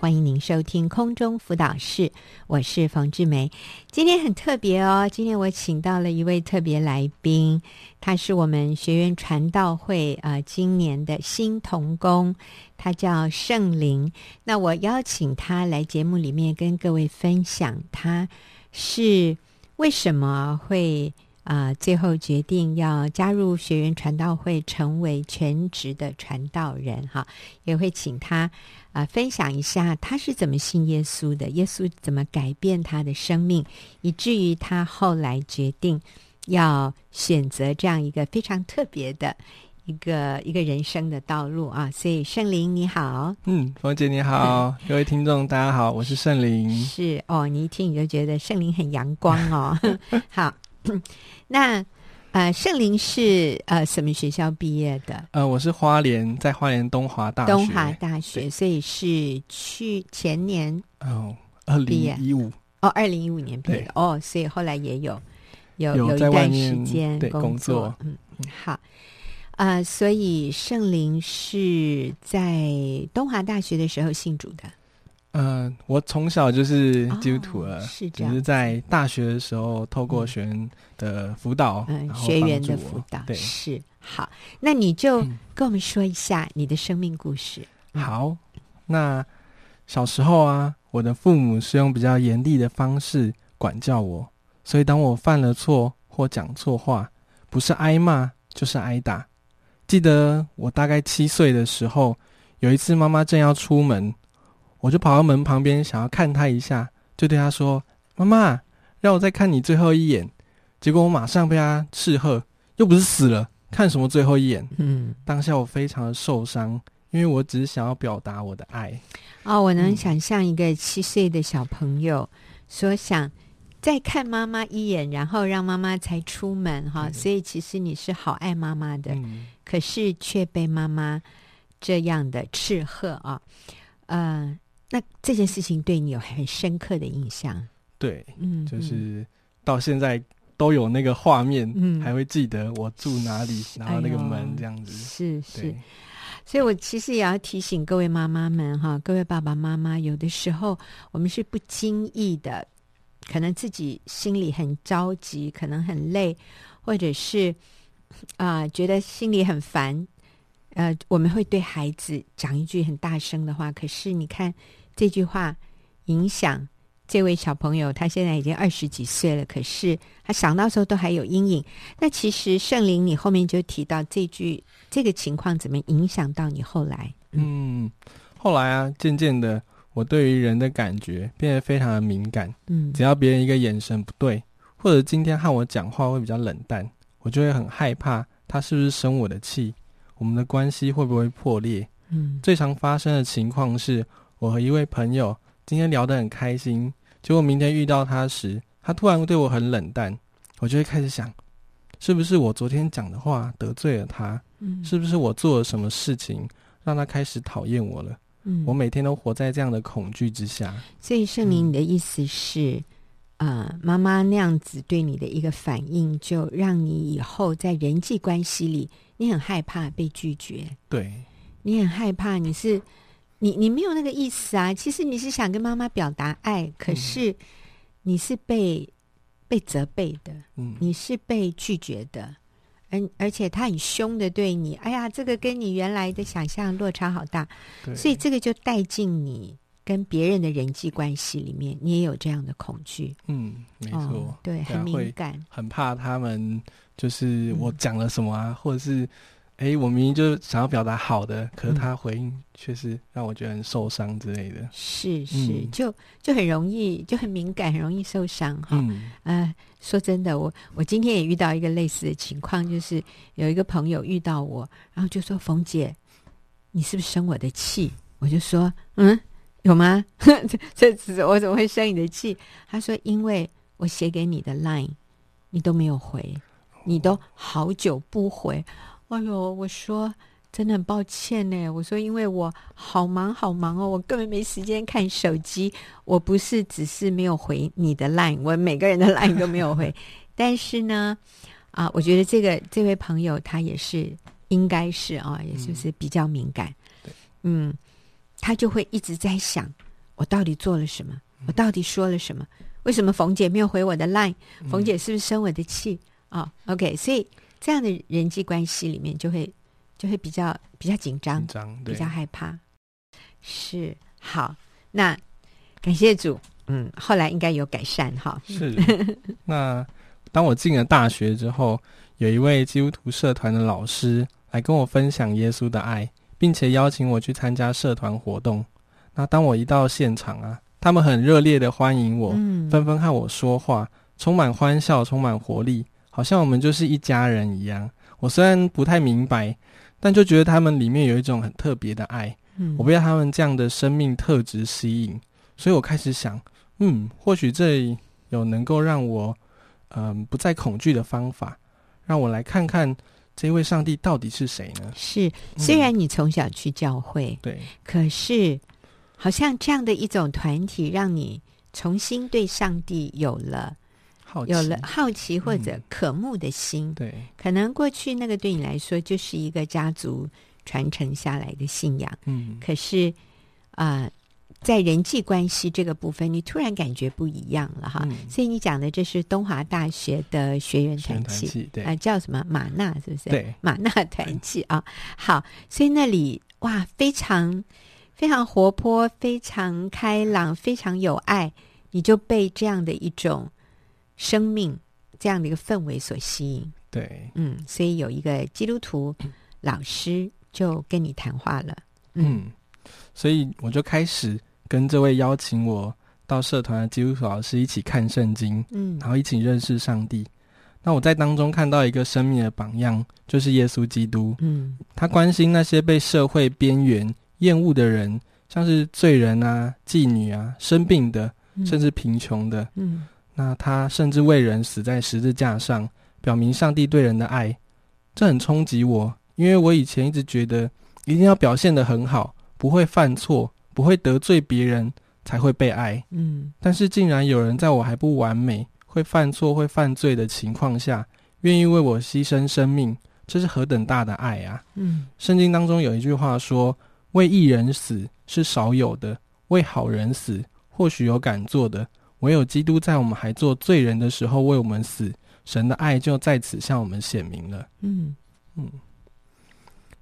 欢迎您收听空中辅导室，我是冯志梅。今天很特别哦，今天我请到了一位特别来宾，他是我们学员传道会啊、今年的新童工，他叫圣灵。那我邀请他来节目里面跟各位分享，他是为什么会。啊、呃，最后决定要加入学员传道会，成为全职的传道人哈，也会请他啊、呃、分享一下他是怎么信耶稣的，耶稣怎么改变他的生命，以至于他后来决定要选择这样一个非常特别的一个一个人生的道路啊。所以圣灵你好，嗯，冯姐你好，嗯、各位听众大家好，我是圣灵。是哦，你一听你就觉得圣灵很阳光哦，好。那呃，圣灵是呃什么学校毕业的？呃，我是花莲，在花莲东华大学。东华大学，所以是去前年哦，二零一五哦，二零一五年毕业的哦，所以后来也有有有一段时间工作。嗯嗯，好啊，呃，所以圣灵是在东华大学的时候信主的。嗯、呃，我从小就是基督徒了，哦、是只是在大学的时候透过学员的辅导，嗯，学员的辅导，对，是好。那你就跟我们说一下你的生命故事。嗯、好，那小时候啊，我的父母是用比较严厉的方式管教我，所以当我犯了错或讲错话，不是挨骂就是挨打。记得我大概七岁的时候，有一次妈妈正要出门。我就跑到门旁边，想要看他一下，就对他说：“妈妈，让我再看你最后一眼。”结果我马上被他斥喝：“又不是死了，看什么最后一眼？”嗯，当下我非常的受伤，因为我只是想要表达我的爱。哦，我能想象一个七岁的小朋友说想再看妈妈一眼，然后让妈妈才出门哈。所以其实你是好爱妈妈的，嗯，可是却被妈妈这样的斥喝啊，呃。那这件事情对你有很深刻的印象？对，嗯，就是到现在都有那个画面，嗯，还会记得我住哪里，然后那个门这样子，是是。所以我其实也要提醒各位妈妈们哈，各位爸爸妈妈，有的时候我们是不经意的，可能自己心里很着急，可能很累，或者是啊、呃、觉得心里很烦，呃，我们会对孩子讲一句很大声的话，可是你看。这句话影响这位小朋友，他现在已经二十几岁了，可是他想到时候都还有阴影。那其实圣灵，你后面就提到这句这个情况怎么影响到你后来？嗯，后来啊，渐渐的，我对于人的感觉变得非常的敏感。嗯，只要别人一个眼神不对，或者今天和我讲话会比较冷淡，我就会很害怕他是不是生我的气，我们的关系会不会破裂？嗯，最常发生的情况是。我和一位朋友今天聊得很开心，结果明天遇到他时，他突然对我很冷淡，我就会开始想，是不是我昨天讲的话得罪了他？嗯，是不是我做了什么事情让他开始讨厌我了？嗯，我每天都活在这样的恐惧之下。所以，圣灵，你的意思是，呃，妈妈那样子对你的一个反应，就让你以后在人际关系里，你很害怕被拒绝。对，你很害怕，你是。你你没有那个意思啊！其实你是想跟妈妈表达爱，可是你是被、嗯、被责备的，嗯，你是被拒绝的，而而且他很凶的对你，哎呀，这个跟你原来的想象落差好大，所以这个就带进你跟别人的人际关系里面，你也有这样的恐惧，嗯，没错，哦、对，很敏感，很怕他们就是我讲了什么啊，嗯、或者是。哎，我明明就想要表达好的，可是他回应却是让我觉得很受伤之类的。是是，嗯、就就很容易，就很敏感，很容易受伤哈。嗯，呃，说真的，我我今天也遇到一个类似的情况，就是有一个朋友遇到我，然后就说：“冯姐，你是不是生我的气？”我就说：“嗯，有吗？这这我怎么会生你的气？”他说：“因为我写给你的 line，你都没有回，你都好久不回。”哎呦，我说真的很抱歉呢。我说，因为我好忙好忙哦，我根本没时间看手机。我不是只是没有回你的 line，我每个人的 line 都没有回。但是呢，啊，我觉得这个这位朋友他也是应该是啊，也就是比较敏感。嗯，嗯，他就会一直在想，我到底做了什么？我到底说了什么？为什么冯姐没有回我的 line？冯姐是不是生我的气啊、？OK，所以这样的人际关系里面就会就会比较比较紧张，紧张，比较害怕。是好，那感谢主，嗯，后来应该有改善哈。是。那当我进了大学之后，有一位基督徒社团的老师来跟我分享耶稣的爱，并且邀请我去参加社团活动。那当我一到现场啊，他们很热烈的欢迎我，嗯、纷纷和我说话，充满欢笑，充满活力，好像我们就是一家人一样。我虽然不太明白，但就觉得他们里面有一种很特别的爱。嗯、我被他们这样的生命特质吸引，所以我开始想，嗯，或许这里有能够让我，嗯、呃，不再恐惧的方法，让我来看看这位上帝到底是谁呢？是，虽然你从小去教会，对、嗯，可是好像这样的一种团体，让你重新对上帝有了好奇，有了好奇或者渴慕的心。嗯、对，可能过去那个对你来说就是一个家族。传承下来的信仰，嗯，可是啊、呃，在人际关系这个部分，你突然感觉不一样了哈。嗯、所以你讲的这是东华大学的学员团契，对啊、呃，叫什么马纳是不是？对，马纳团契啊。好，所以那里哇，非常非常活泼，非常开朗，非常有爱，你就被这样的一种生命、这样的一个氛围所吸引。对，嗯，所以有一个基督徒 老师。就跟你谈话了，嗯，嗯，所以我就开始跟这位邀请我到社团的基督徒老师一起看圣经，嗯，然后一起认识上帝。那我在当中看到一个生命的榜样，就是耶稣基督，嗯，他关心那些被社会边缘厌恶的人，像是罪人啊、妓女啊、生病的，甚至贫穷的，嗯，那他甚至为人死在十字架上，表明上帝对人的爱，这很冲击我。因为我以前一直觉得一定要表现得很好，不会犯错，不会得罪别人，才会被爱。嗯，但是竟然有人在我还不完美、会犯错、会犯罪的情况下，愿意为我牺牲生命，这是何等大的爱啊！嗯，圣经当中有一句话说：“为义人死是少有的，为好人死或许有敢做的，唯有基督在我们还做罪人的时候为我们死，神的爱就在此向我们显明了。”嗯嗯。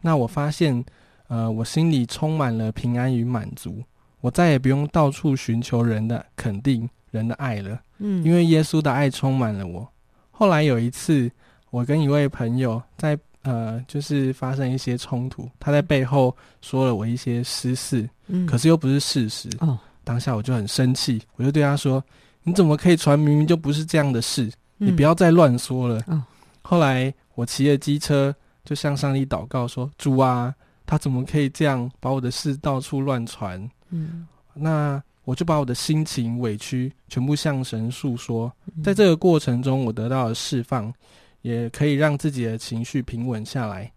那我发现，呃，我心里充满了平安与满足，我再也不用到处寻求人的肯定、人的爱了。嗯，因为耶稣的爱充满了我。后来有一次，我跟一位朋友在呃，就是发生一些冲突，他在背后说了我一些私事，嗯，可是又不是事实。哦，当下我就很生气，我就对他说：“你怎么可以传明明就不是这样的事？嗯，你不要再乱说了。”哦，后来我骑着机车。就向上帝祷告说：“主啊，他怎么可以这样把我的事到处乱传？”嗯，那我就把我的心情委屈全部向神诉说。在这个过程中，我得到了释放，也可以让自己的情绪平稳下来。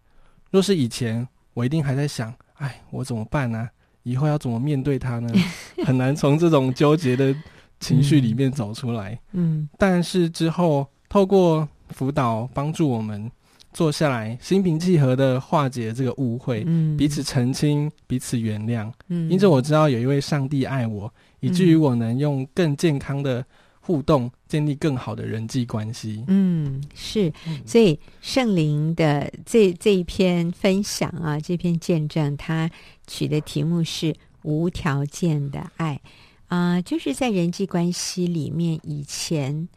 若是以前，我一定还在想：“哎，我怎么办呢？以后要怎么面对他呢？” 很难从这种纠结的情绪里面走出来。嗯，但是之后透过辅导帮助我们。坐下来，心平气和的化解这个误会，嗯，彼此澄清，彼此原谅，嗯，因此我知道有一位上帝爱我，嗯，以至于我能用更健康的互动建立更好的人际关系。嗯，是，所以圣灵的这这一篇分享啊，这篇见证，他取的题目是无条件的爱啊，呃，就是在人际关系里面以前。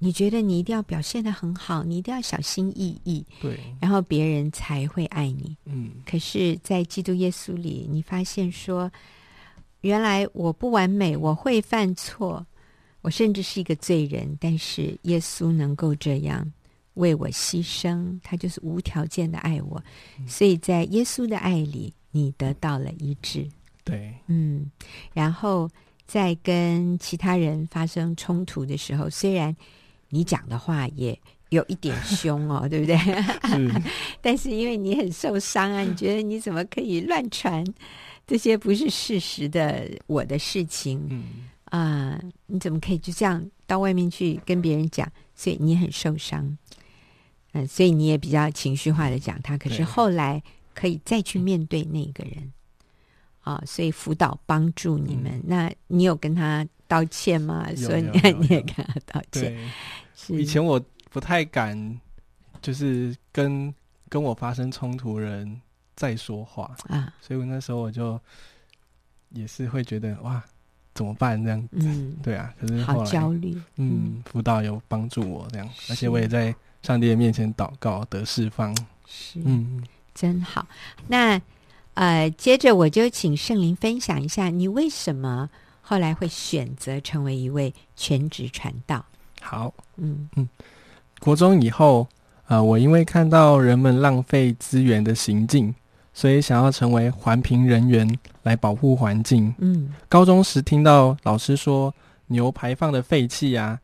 你觉得你一定要表现的很好，你一定要小心翼翼，对，然后别人才会爱你。嗯，可是，在基督耶稣里，你发现说，原来我不完美，我会犯错，我甚至是一个罪人，但是耶稣能够这样为我牺牲，他就是无条件的爱我。嗯，所以在耶稣的爱里，你得到了医治。对，嗯，然后在跟其他人发生冲突的时候，虽然你讲的话也有一点凶哦，对不对？是 但是因为你很受伤啊，你觉得你怎么可以乱传这些不是事实的我的事情？嗯啊、呃，你怎么可以就这样到外面去跟别人讲？所以你很受伤，嗯、呃，所以你也比较情绪化的讲他。可是后来可以再去面对那个人。啊，所以辅导帮助你们。嗯、那你有跟他道歉吗？所以你 你也跟他道歉。是。以前我不太敢，就是跟跟我发生冲突的人再说话。啊，所以我那时候我就也是会觉得哇，怎么办？这样子？嗯、对啊，可是好焦虑。嗯，辅导有帮助我这样，而且我也在上帝的面前祷告得释放。是，嗯，真好。那。呃，接着我就请圣灵分享一下，你为什么后来会选择成为一位全职传道？好，嗯嗯，国中以后，呃，我因为看到人们浪费资源的行径，所以想要成为环评人员来保护环境。嗯，高中时听到老师说牛排放的废气啊，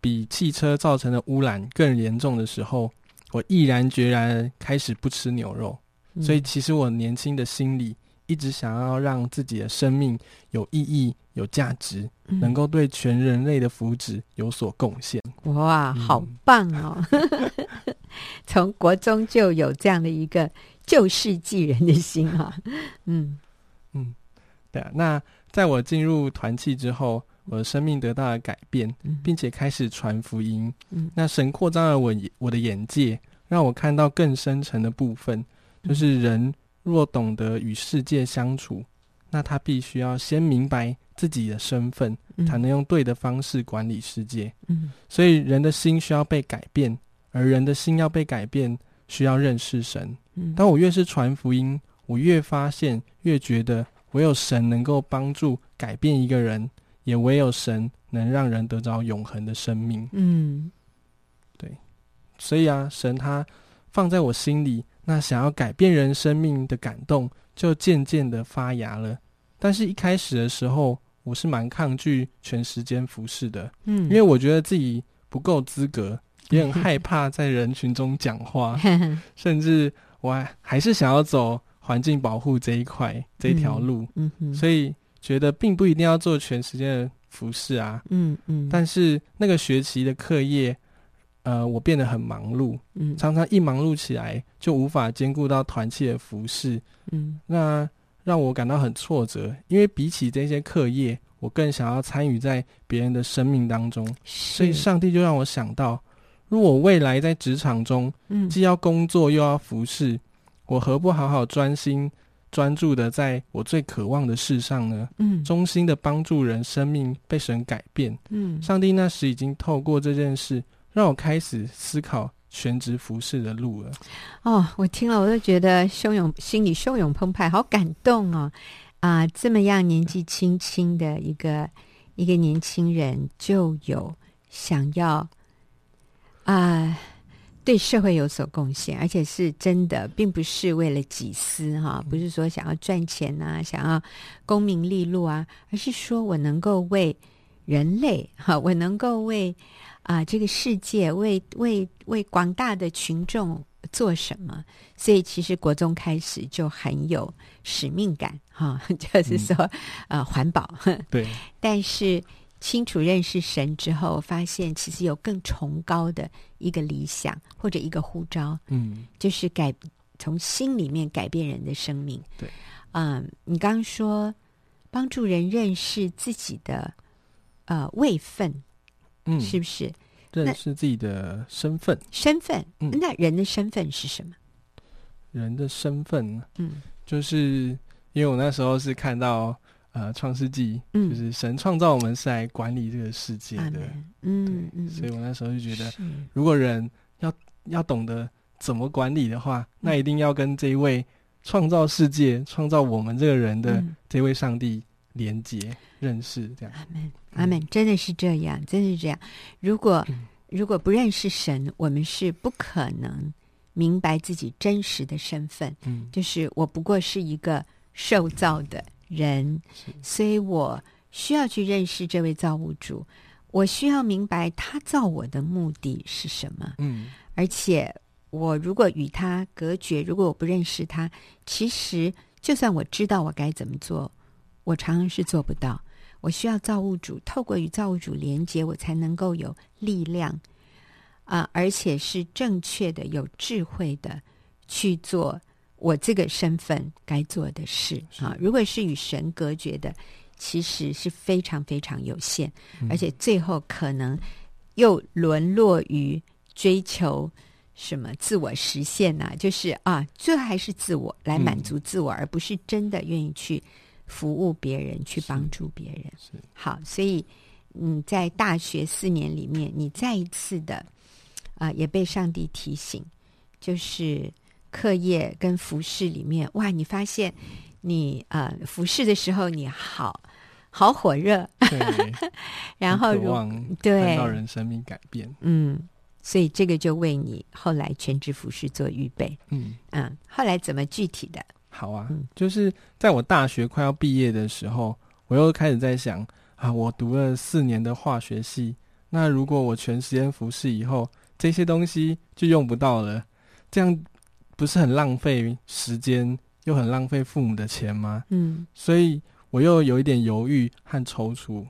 比汽车造成的污染更严重的时候，我毅然决然开始不吃牛肉。所以，其实我年轻的心里一直想要让自己的生命有意义、有价值，嗯、能够对全人类的福祉有所贡献。哇，好棒哦！从国中就有这样的一个救世济人的心啊。嗯嗯，对啊。那在我进入团契之后，我的生命得到了改变，并且开始传福音。嗯、那神扩张了我我的眼界，让我看到更深层的部分。就是人若懂得与世界相处，那他必须要先明白自己的身份，才能用对的方式管理世界。嗯，所以人的心需要被改变，而人的心要被改变，需要认识神。嗯，当我越是传福音，我越发现，越觉得唯有神能够帮助改变一个人，也唯有神能让人得着永恒的生命。嗯，对，所以啊，神他放在我心里。那想要改变人生命的感动，就渐渐的发芽了。但是，一开始的时候，我是蛮抗拒全时间服侍的，嗯，因为我觉得自己不够资格，也很害怕在人群中讲话，甚至我还还是想要走环境保护这一块这一条路，嗯嗯，所以觉得并不一定要做全时间的服饰啊，嗯嗯。但是那个学期的课业。呃，我变得很忙碌，嗯，常常一忙碌起来就无法兼顾到团契的服饰，嗯，那让我感到很挫折，因为比起这些课业，我更想要参与在别人的生命当中，所以上帝就让我想到，如果我未来在职场中，嗯，既要工作又要服饰，我何不好好专心专注的在我最渴望的事上呢？嗯，衷心的帮助人生命被神改变，嗯，上帝那时已经透过这件事。让我开始思考全职服饰的路了。哦，我听了我都觉得汹涌，心里汹涌澎湃，好感动哦！啊、呃，这么样年纪轻轻的一个一个年轻人，就有想要啊、呃、对社会有所贡献，而且是真的，并不是为了己私哈，不是说想要赚钱啊，想要功名利禄啊，而是说我能够为人类哈，我能够为。啊，这个世界为为为广大的群众做什么？所以其实国中开始就很有使命感，哈，就是说，嗯、呃，环保。对。但是清楚认识神之后，发现其实有更崇高的一个理想或者一个呼召，嗯，就是改从心里面改变人的生命。对。嗯，你刚刚说帮助人认识自己的呃位分。嗯，是不是认识自己的身份？身份，嗯，那人的身份是什么？人的身份，嗯，就是因为我那时候是看到呃《创世纪》，嗯，就是神创造我们是来管理这个世界的，嗯嗯，所以我那时候就觉得，如果人要要懂得怎么管理的话，那一定要跟这一位创造世界、创造我们这个人的这位上帝连接、认识，这样。阿门，真的是这样，真的是这样。如果、嗯、如果不认识神，我们是不可能明白自己真实的身份。嗯，就是我不过是一个受造的人，所以我需要去认识这位造物主。我需要明白他造我的目的是什么。嗯，而且我如果与他隔绝，如果我不认识他，其实就算我知道我该怎么做，我常常是做不到。我需要造物主，透过与造物主连接，我才能够有力量啊、呃，而且是正确的、有智慧的去做我这个身份该做的事啊。如果是与神隔绝的，其实是非常非常有限，嗯、而且最后可能又沦落于追求什么自我实现呐、啊？就是啊，最后还是自我来满足自我，嗯、而不是真的愿意去服务别人，去帮助别人。好，所以你在大学四年里面，你再一次的啊，也被上帝提醒，就是课业跟服饰里面，哇，你发现你呃服饰的时候你好。好火热，对 然后渴望看到人生命改变，嗯，所以这个就为你后来全职服饰做预备，嗯。嗯，后来怎么具体的？好啊，嗯、就是在我大学快要毕业的时候，我又开始在想啊，我读了四年的化学系，那如果我全时间服饰以后，这些东西就用不到了，这样不是很浪费时间，又很浪费父母的钱吗？嗯，所以。我又有一点犹豫和踌躇，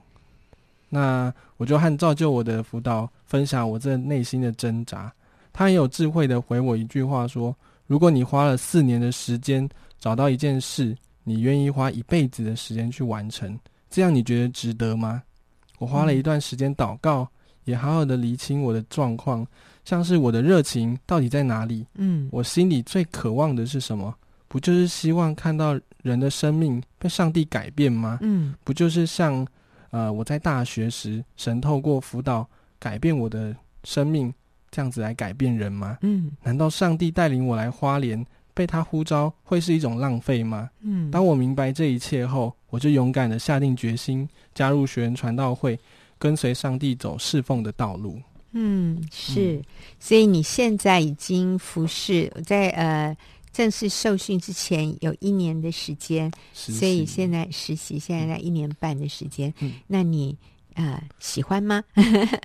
那我就和造就我的辅导分享我这内心的挣扎。他很有智慧的回我一句话说：“如果你花了四年的时间找到一件事，你愿意花一辈子的时间去完成，这样你觉得值得吗？”我花了一段时间祷告，也好好的理清我的状况，像是我的热情到底在哪里？嗯，我心里最渴望的是什么？不就是希望看到人的生命被上帝改变吗？嗯，不就是像，呃，我在大学时，神透过辅导改变我的生命，这样子来改变人吗？嗯，难道上帝带领我来花莲，被他呼召，会是一种浪费吗？嗯，当我明白这一切后，我就勇敢的下定决心加入学员传道会，跟随上帝走侍奉的道路。嗯，是，嗯，所以你现在已经服侍在呃。正式受训之前有一年的时间，所以现在实习现在在一年半的时间。嗯，那你呃喜欢吗？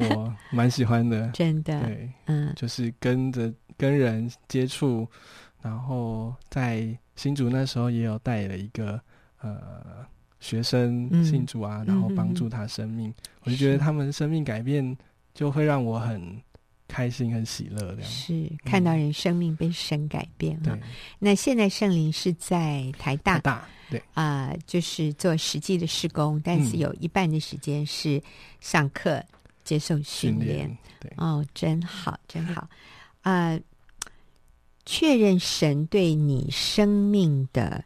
我蛮喜欢的，真的。对，嗯，就是跟着跟人接触，然后在新竹那时候也有带了一个呃学生信主啊，嗯、然后帮助他生命，嗯、我就觉得他们生命改变就会让我很。开心很喜乐，这样是看到人生命被神改变了。对，那现在圣灵是在台大，台大对啊、呃，就是做实际的施工，但是有一半的时间是上课、嗯、接受训练。对，哦，真好，真好啊、呃！确认神对你生命的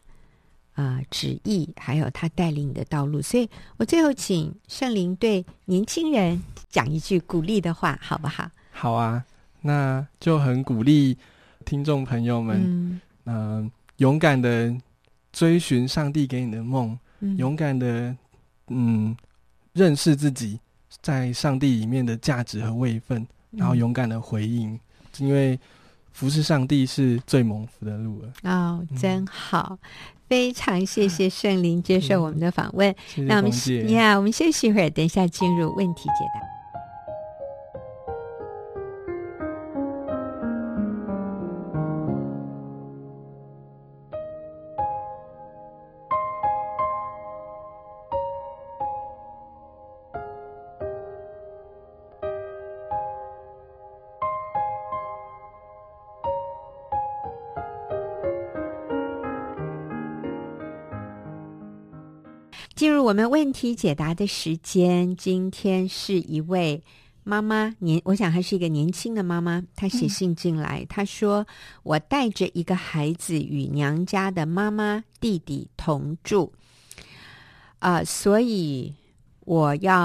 啊、呃、旨意，还有他带领你的道路。所以我最后请圣灵对年轻人讲一句鼓励的话，好不好？好啊，那就很鼓励听众朋友们，嗯、呃，勇敢的追寻上帝给你的梦，嗯、勇敢的嗯认识自己在上帝里面的价值和位分，嗯、然后勇敢的回应，因为服侍上帝是最蒙福的路了。哦，真好，嗯、非常谢谢圣灵接受我们的访问。嗯、那我们呀，yeah, 我们休息一会儿，等一下进入问题解答。进入我们问题解答的时间，今天是一位妈妈年，我想还是一个年轻的妈妈。她写信进来，嗯、她说：“我带着一个孩子与娘家的妈妈弟弟同住，啊、呃，所以我要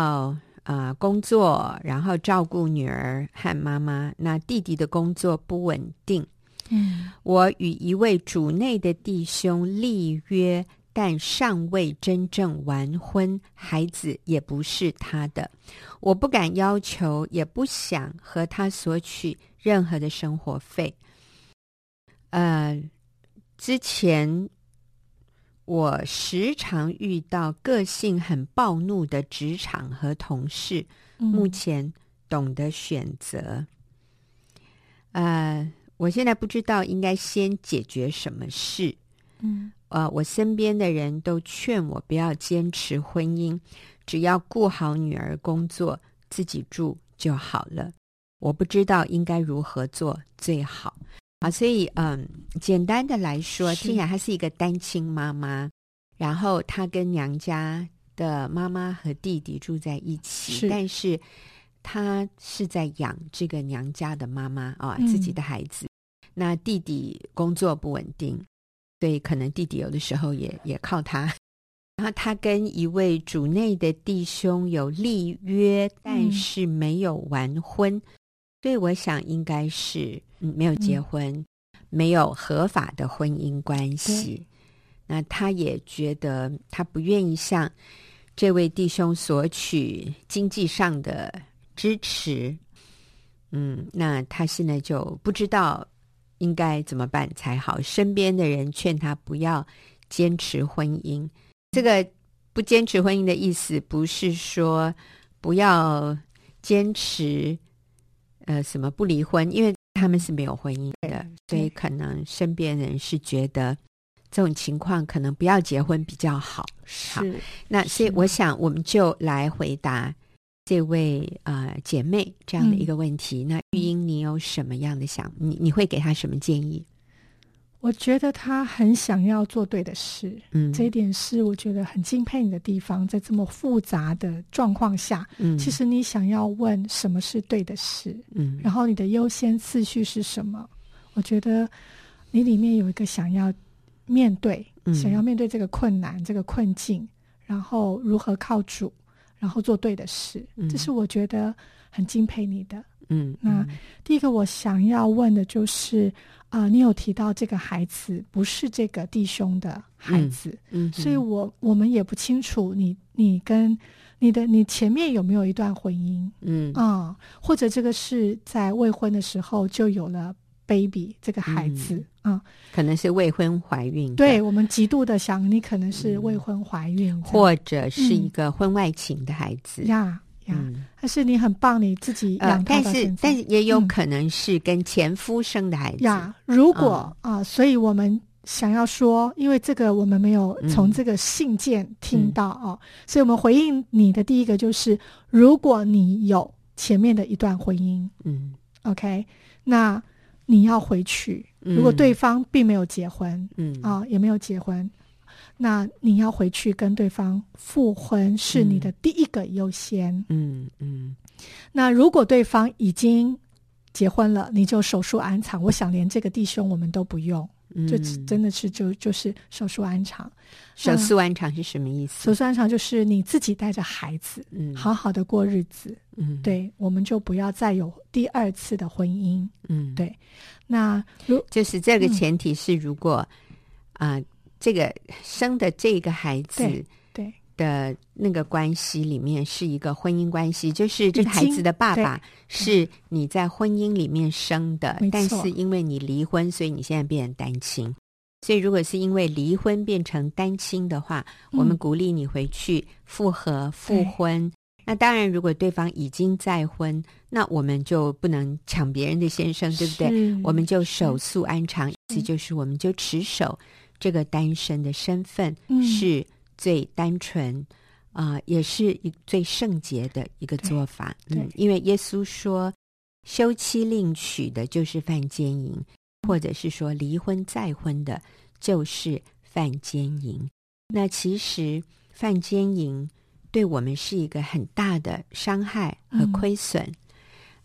啊、呃、工作，然后照顾女儿和妈妈。那弟弟的工作不稳定，嗯，我与一位主内的弟兄立约。”但尚未真正完婚，孩子也不是他的。我不敢要求，也不想和他索取任何的生活费。呃，之前我时常遇到个性很暴怒的职场和同事，嗯、目前懂得选择。呃，我现在不知道应该先解决什么事。嗯。呃，我身边的人都劝我不要坚持婚姻，只要顾好女儿工作，自己住就好了。我不知道应该如何做最好。啊，所以嗯，简单的来说，听起来她是一个单亲妈妈，然后她跟娘家的妈妈和弟弟住在一起，是但是她是在养这个娘家的妈妈啊，自己的孩子。嗯、那弟弟工作不稳定，所以可能弟弟有的时候也也靠他。然后他跟一位主内的弟兄有立约，但是没有完婚，嗯、所以我想应该是没有结婚，嗯、没有合法的婚姻关系。那他也觉得他不愿意向这位弟兄索取经济上的支持。嗯，那他现在就不知道应该怎么办才好。身边的人劝他不要坚持婚姻。这个不坚持婚姻的意思，不是说不要坚持，呃，什么不离婚，因为他们是没有婚姻的，所以可能身边人是觉得这种情况可能不要结婚比较好。好，是那所以我想我们就来回答这位呃姐妹这样的一个问题。嗯、那玉英，你有什么样的想？你你会给她什么建议？我觉得她很想要做对的事，嗯，这一点是我觉得很敬佩你的地方。在这么复杂的状况下，嗯，其实你想要问什么是对的事，嗯，然后你的优先次序是什么？我觉得你里面有一个想要面对，嗯，想要面对这个困难、这个困境，然后如何靠主，然后做对的事，嗯，这是我觉得很敬佩你的。嗯，那第一个我想要问的就是。啊、呃，你有提到这个孩子不是这个弟兄的孩子，嗯，嗯，所以我我们也不清楚你你跟你的你前面有没有一段婚姻，嗯啊、嗯，或者这个是在未婚的时候就有了 baby 这个孩子啊，嗯。嗯、可能是未婚怀孕，对我们极度的想你可能是未婚怀孕，嗯、或者是一个婚外情的孩子呀。嗯嗯，但是你很棒，你自己养他，但是但是也有可能是跟前夫生的孩子呀。如果啊，所以我们想要说，因为这个我们没有从这个信件听到啊，所以我们回应你的第一个就是，如果你有前面的一段婚姻，嗯，OK，那你要回去。如果对方并没有结婚，嗯啊，也没有结婚。那你要回去跟对方复婚是你的第一个优先。嗯嗯。嗯，那如果对方已经结婚了，你就手术安产。我想连这个弟兄我们都不用，嗯、就真的是就就是手术安场。手术安场是什么意思？手术安场就是你自己带着孩子，嗯，好好的过日子。嗯，对，我们就不要再有第二次的婚姻。嗯，对。那如就是这个前提是，如果啊。嗯呃这个生的这个孩子对的那个关系里面是一个婚姻关系，就是这个孩子的爸爸是你在婚姻里面生的，但是因为你离婚，所以你现在变成单亲。所以如果是因为离婚变成单亲的话，我们鼓励你回去复合复婚。那当然，如果对方已经再婚，那我们就不能抢别人的先生，对不对？我们就守素安常，意思就是我们就持守。这个单身的身份是最单纯啊、也是一最圣洁的一个做法。嗯，因为耶稣说，休妻另娶的就是犯奸淫，或者是说离婚再婚的，就是犯奸淫。那其实犯奸淫对我们是一个很大的伤害和亏损，嗯、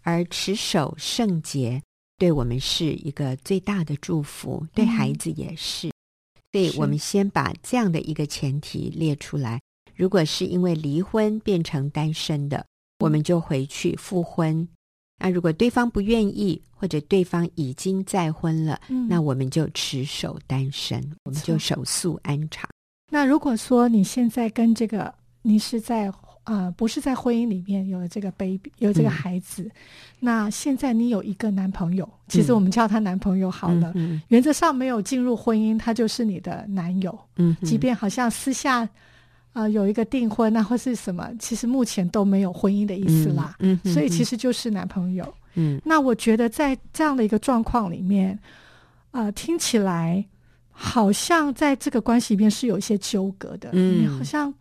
而持守圣洁对我们是一个最大的祝福，对孩子也是。所以我们先把这样的一个前提列出来。如果是因为离婚变成单身的，我们就回去复婚。那如果对方不愿意，或者对方已经再婚了，嗯、那我们就持守单身，我们就守素安常。那如果说你现在跟这个，你是在。啊、呃，不是在婚姻里面有了这个 baby，有这个孩子。嗯、那现在你有一个男朋友，其实我们叫他男朋友好了。嗯嗯、原则上没有进入婚姻，他就是你的男友。嗯，即便好像私下啊、呃、有一个订婚啊或是什么，其实目前都没有婚姻的意思啦。嗯，嗯所以其实就是男朋友。嗯，那我觉得在这样的一个状况里面，啊、呃，听起来好像在这个关系里面是有一些纠葛的。嗯，好像。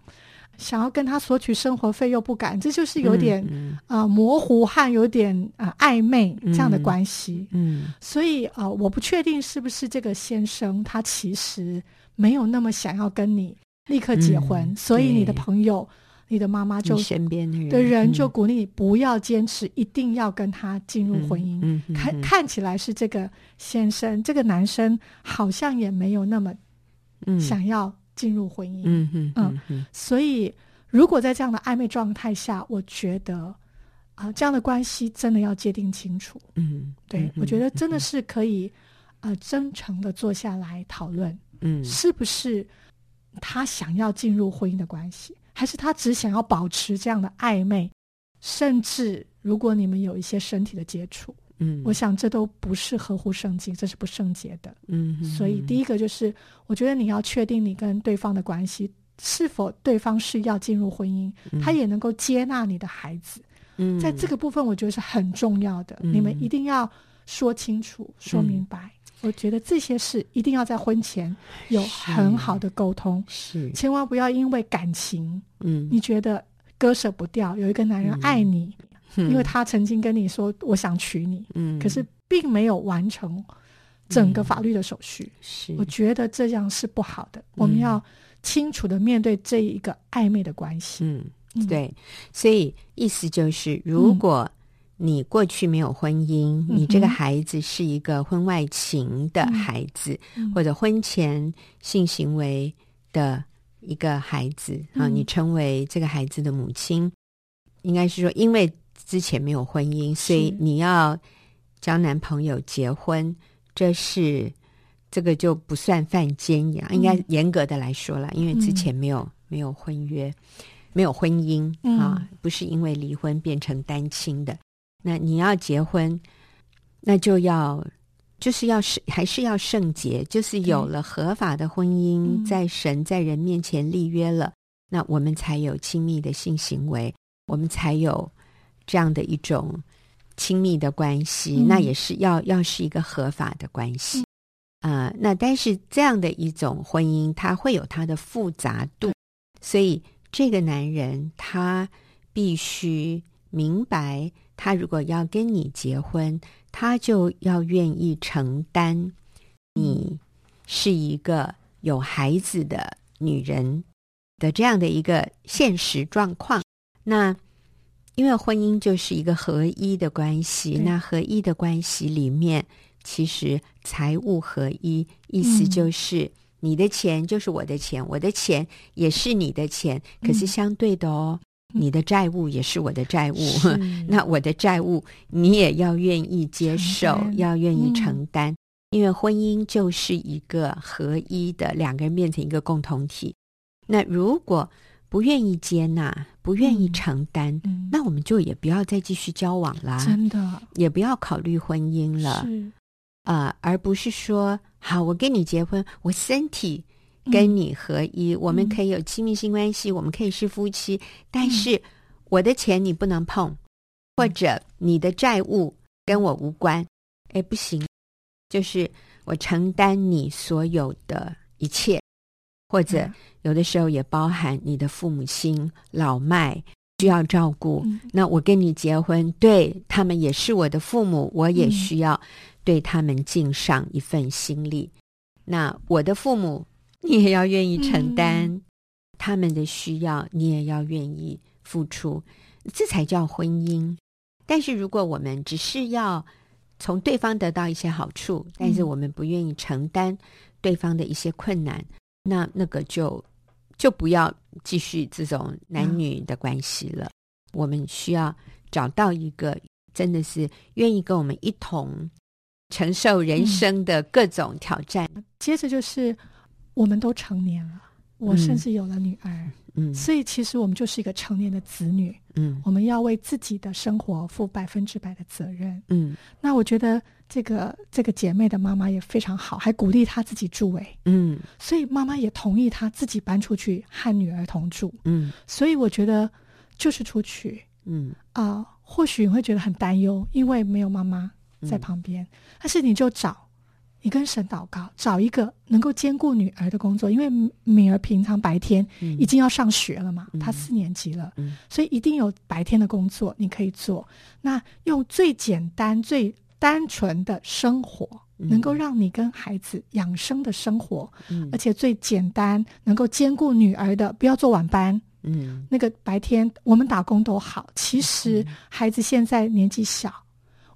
想要跟他索取生活费又不敢，这就是有点啊、嗯呃、模糊和有点啊、呃、暧昧这样的关系。嗯，所以啊、呃，我不确定是不是这个先生他其实没有那么想要跟你立刻结婚，嗯、所以你的朋友、你的妈妈就身边的人，的人就鼓励你不要坚持，一定要跟他进入婚姻。嗯，嗯看看起来是这个先生，这个男生好像也没有那么想要。进入婚姻，嗯嗯嗯，嗯，所以如果在这样的暧昧状态下，我觉得啊、呃，这样的关系真的要界定清楚。嗯，对，嗯、我觉得真的是可以啊、呃，真诚的坐下来讨论，嗯，是不是他想要进入婚姻的关系，还是他只想要保持这样的暧昧，甚至如果你们有一些身体的接触。嗯，我想这都不是合乎圣经，这是不圣洁的。嗯，所以第一个就是，我觉得你要确定你跟对方的关系是否对方是要进入婚姻，嗯、他也能够接纳你的孩子。嗯，在这个部分，我觉得是很重要的。嗯、你们一定要说清楚、说明白。嗯、我觉得这些事一定要在婚前有很好的沟通，是，千万不要因为感情，嗯，你觉得割舍不掉，有一个男人爱你。嗯因为他曾经跟你说我想娶你，嗯，可是并没有完成整个法律的手续，是、嗯，我觉得这样是不好的。嗯、我们要清楚的面对这一个暧昧的关系，嗯，对，所以意思就是，如果你过去没有婚姻，嗯、你这个孩子是一个婚外情的孩子，嗯、或者婚前性行为的一个孩子、嗯、啊，你成为这个孩子的母亲，应该是说因为。之前没有婚姻，所以你要交男朋友结婚，这是这个就不算犯奸淫，应该严格的来说了，因为之前没有、嗯、没有婚约，没有婚姻啊，不是因为离婚变成单亲的。那你要结婚，那就要就是要是还是要圣洁，就是有了合法的婚姻，在神在人面前立约了，那我们才有亲密的性行为，我们才有。这样的一种亲密的关系，嗯、那也是要要是一个合法的关系啊、嗯呃。那但是这样的一种婚姻，它会有它的复杂度，所以这个男人他必须明白，他如果要跟你结婚，他就要愿意承担你是一个有孩子的女人的这样的一个现实状况。那因为婚姻就是一个合一的关系，那合一的关系里面，其实财务合一，意思就是你的钱就是我的钱，我的钱也是你的钱，可是相对的哦，你的债务也是我的债务，那我的债务你也要愿意接受，要愿意承担，因为婚姻就是一个合一的，两个人变成一个共同体。那如果不愿意接纳，不愿意承担，嗯、那我们就也不要再继续交往啦。真的，也不要考虑婚姻了。是啊、呃，而不是说，好，我跟你结婚，我身体跟你合一，嗯、我们可以有亲密性关系，嗯、我们可以是夫妻，但是我的钱你不能碰，嗯、或者你的债务跟我无关。哎，不行，就是我承担你所有的一切。或者有的时候也包含你的父母亲老迈需要照顾，嗯、那我跟你结婚，对他们也是我的父母，我也需要对他们尽上一份心力。嗯、那我的父母，你也要愿意承担、嗯、他们的需要，你也要愿意付出，这才叫婚姻。但是如果我们只是要从对方得到一些好处，但是我们不愿意承担对方的一些困难。那那个就就不要继续这种男女的关系了。嗯、我们需要找到一个真的是愿意跟我们一同承受人生的各种挑战。嗯、接着就是我们都成年了，我甚至有了女儿。嗯嗯，所以其实我们就是一个成年的子女，嗯，我们要为自己的生活负百分之百的责任，嗯。那我觉得这个这个姐妹的妈妈也非常好，还鼓励她自己住诶，嗯。所以妈妈也同意她自己搬出去和女儿同住，嗯。所以我觉得就是出去，嗯啊、呃，或许你会觉得很担忧，因为没有妈妈在旁边，嗯、但是你就找你跟神祷告，找一个能够兼顾女儿的工作，因为敏儿平常白天已经要上学了嘛，她、嗯、四年级了，嗯、所以一定有白天的工作你可以做。那用最简单、最单纯的生活，能够让你跟孩子养生的生活，嗯、而且最简单能够兼顾女儿的，不要做晚班。嗯，那个白天我们打工都好，其实孩子现在年纪小，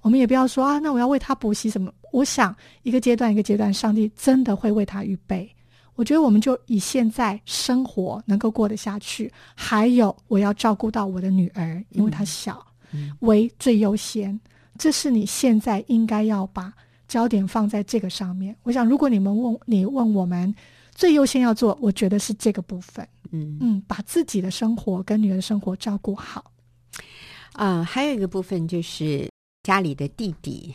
我们也不要说啊，那我要为他补习什么。我想一个阶段一个阶段，上帝真的会为他预备。我觉得我们就以现在生活能够过得下去，还有我要照顾到我的女儿，因为她小，嗯，为最优先。这是你现在应该要把焦点放在这个上面。我想，如果你们问你问我们最优先要做，我觉得是这个部分。嗯嗯，把自己的生活跟女儿的生活照顾好。啊、呃，还有一个部分就是家里的弟弟。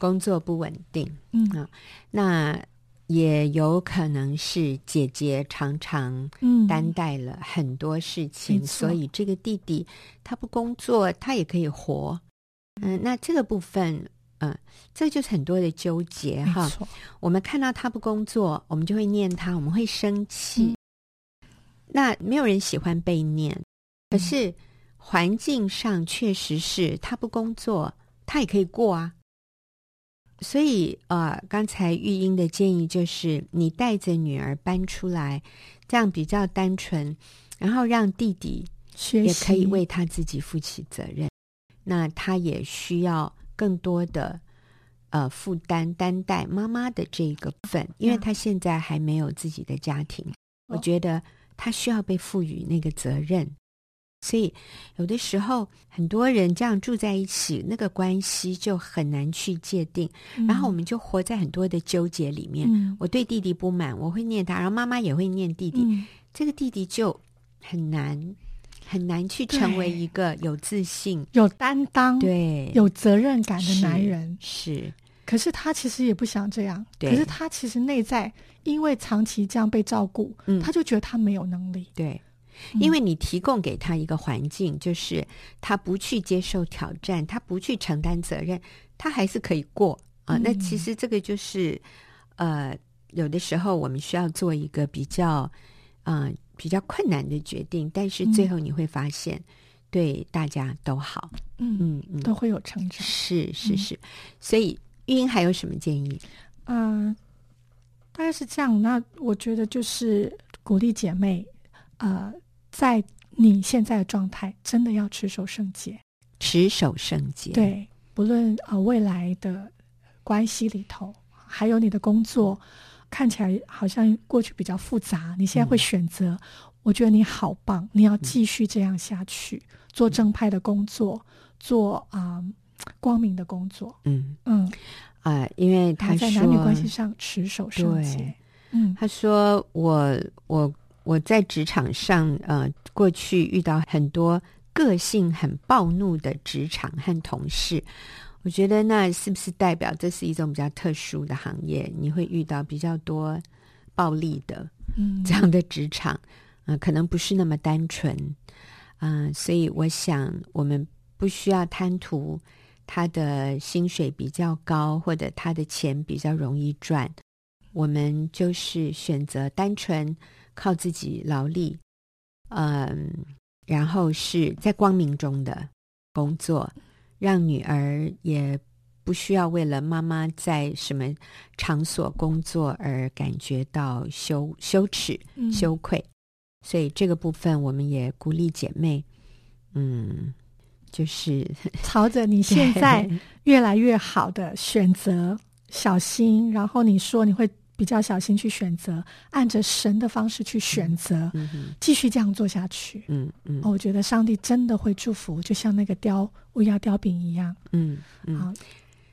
工作不稳定，嗯啊，那也有可能是姐姐常常担待了很多事情，嗯、所以这个弟弟他不工作，他也可以活。嗯，那这个部分，嗯，这就是很多的纠结哈。我们看到他不工作，我们就会念他，我们会生气。嗯、那没有人喜欢被念，可是环境上确实是他不工作，他也可以过啊。所以，呃，刚才玉英的建议就是，你带着女儿搬出来，这样比较单纯，然后让弟弟也可以为他自己负起责任。那他也需要更多的呃负担，担待妈妈的这个部分，因为他现在还没有自己的家庭，我觉得他需要被赋予那个责任。所以，有的时候很多人这样住在一起，那个关系就很难去界定。嗯、然后我们就活在很多的纠结里面。嗯、我对弟弟不满，我会念他，然后妈妈也会念弟弟。嗯、这个弟弟就很难很难去成为一个有自信、有担当、对有责任感的男人。是，是可是他其实也不想这样。对可是他其实内在因为长期这样被照顾，嗯、他就觉得他没有能力。对。因为你提供给他一个环境，就是他不去接受挑战，他不去承担责任，他还是可以过啊。那其实这个就是，呃，有的时候我们需要做一个比较，呃，比较困难的决定，但是最后你会发现，对大家都好，嗯嗯嗯，都会有成长。是是是，所以玉英还有什么建议？嗯，大概是这样。那我觉得就是鼓励姐妹，呃。在你现在的状态，真的要持守圣洁，持守圣洁。对，不论呃未来的关系里头，还有你的工作，看起来好像过去比较复杂，你现在会选择，嗯、我觉得你好棒，你要继续这样下去，嗯、做正派的工作，做啊、呃、光明的工作。嗯嗯啊、呃，因为他在男女关系上持守圣洁。嗯，他说我我。我在职场上，呃，过去遇到很多个性很暴怒的职场和同事，我觉得那是不是代表这是一种比较特殊的行业？你会遇到比较多暴力的，嗯，这样的职场，嗯、呃，可能不是那么单纯，嗯、呃，所以我想我们不需要贪图他的薪水比较高，或者他的钱比较容易赚，我们就是选择单纯。靠自己劳力，嗯，然后是在光明中的工作，让女儿也不需要为了妈妈在什么场所工作而感觉到羞羞耻、羞愧。嗯、所以这个部分，我们也鼓励姐妹，嗯，就是 朝着你现在 越来越好的选择小心。然后你说你会。比较小心去选择，按着神的方式去选择，继续这样做下去。嗯嗯、哦，我觉得上帝真的会祝福，就像那个雕乌鸦雕饼一样。嗯嗯，好，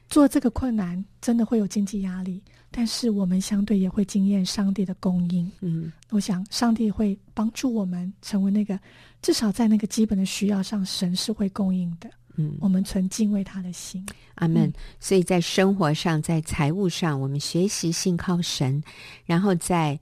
做这个困难真的会有经济压力，但是我们相对也会经验上帝的供应。嗯，我想上帝会帮助我们成为那个，至少在那个基本的需要上，神是会供应的。嗯，我们存敬畏他的心，阿门。所以在生活上，在财务上，我们学习信靠神，然后在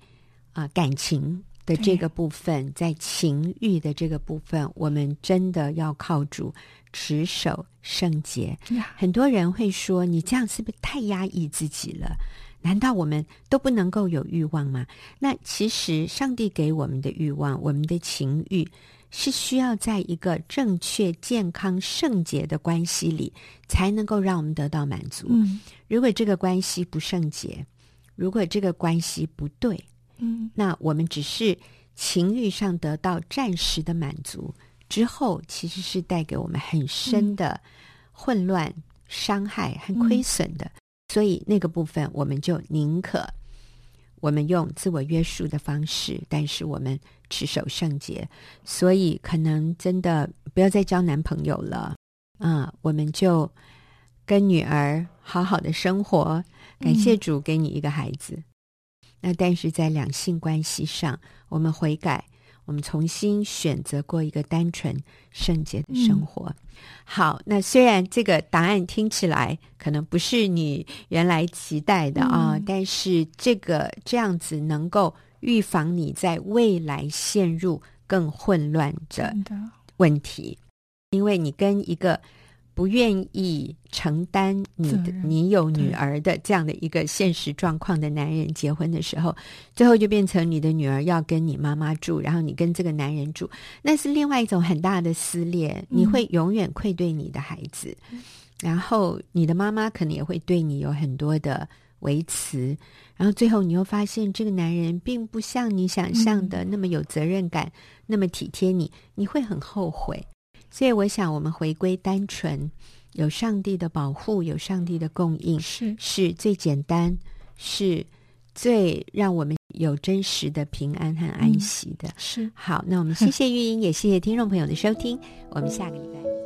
啊、呃、感情的这个部分，在情欲的这个部分，我们真的要靠主持守圣洁。很多人会说，你这样是不是太压抑自己了？难道我们都不能够有欲望吗？那其实上帝给我们的欲望，我们的情欲，是需要在一个正确、健康、圣洁的关系里，才能够让我们得到满足。嗯，如果这个关系不圣洁，如果这个关系不对，嗯，那我们只是情欲上得到暂时的满足，之后其实是带给我们很深的混乱、伤害和亏损的。所以那个部分，我们就宁可我们用自我约束的方式，但是我们持守圣洁。所以可能真的不要再交男朋友了，啊，我们就跟女儿好好的生活。感谢主给你一个孩子。嗯。那但是在两性关系上，我们悔改。我们重新选择过一个单纯圣洁的生活。嗯、好，那虽然这个答案听起来可能不是你原来期待的啊，嗯、但是这个这样子能够预防你在未来陷入更混乱的问题，因为你跟一个。不愿意承担你的你有女儿的这样的一个现实状况的男人结婚的时候，最后就变成你的女儿要跟你妈妈住，然后你跟这个男人住，那是另外一种很大的撕裂。你会永远愧对你的孩子，嗯、然后你的妈妈可能也会对你有很多的维持，然后最后你又发现这个男人并不像你想象的那么有责任感，嗯、那么体贴你，你会很后悔。所以，我想我们回归单纯，有上帝的保护，有上帝的供应，是是最简单，是最让我们有真实的平安和安息的。嗯、是。好，那我们谢谢玉英，也谢谢听众朋友的收听，我们下个礼拜。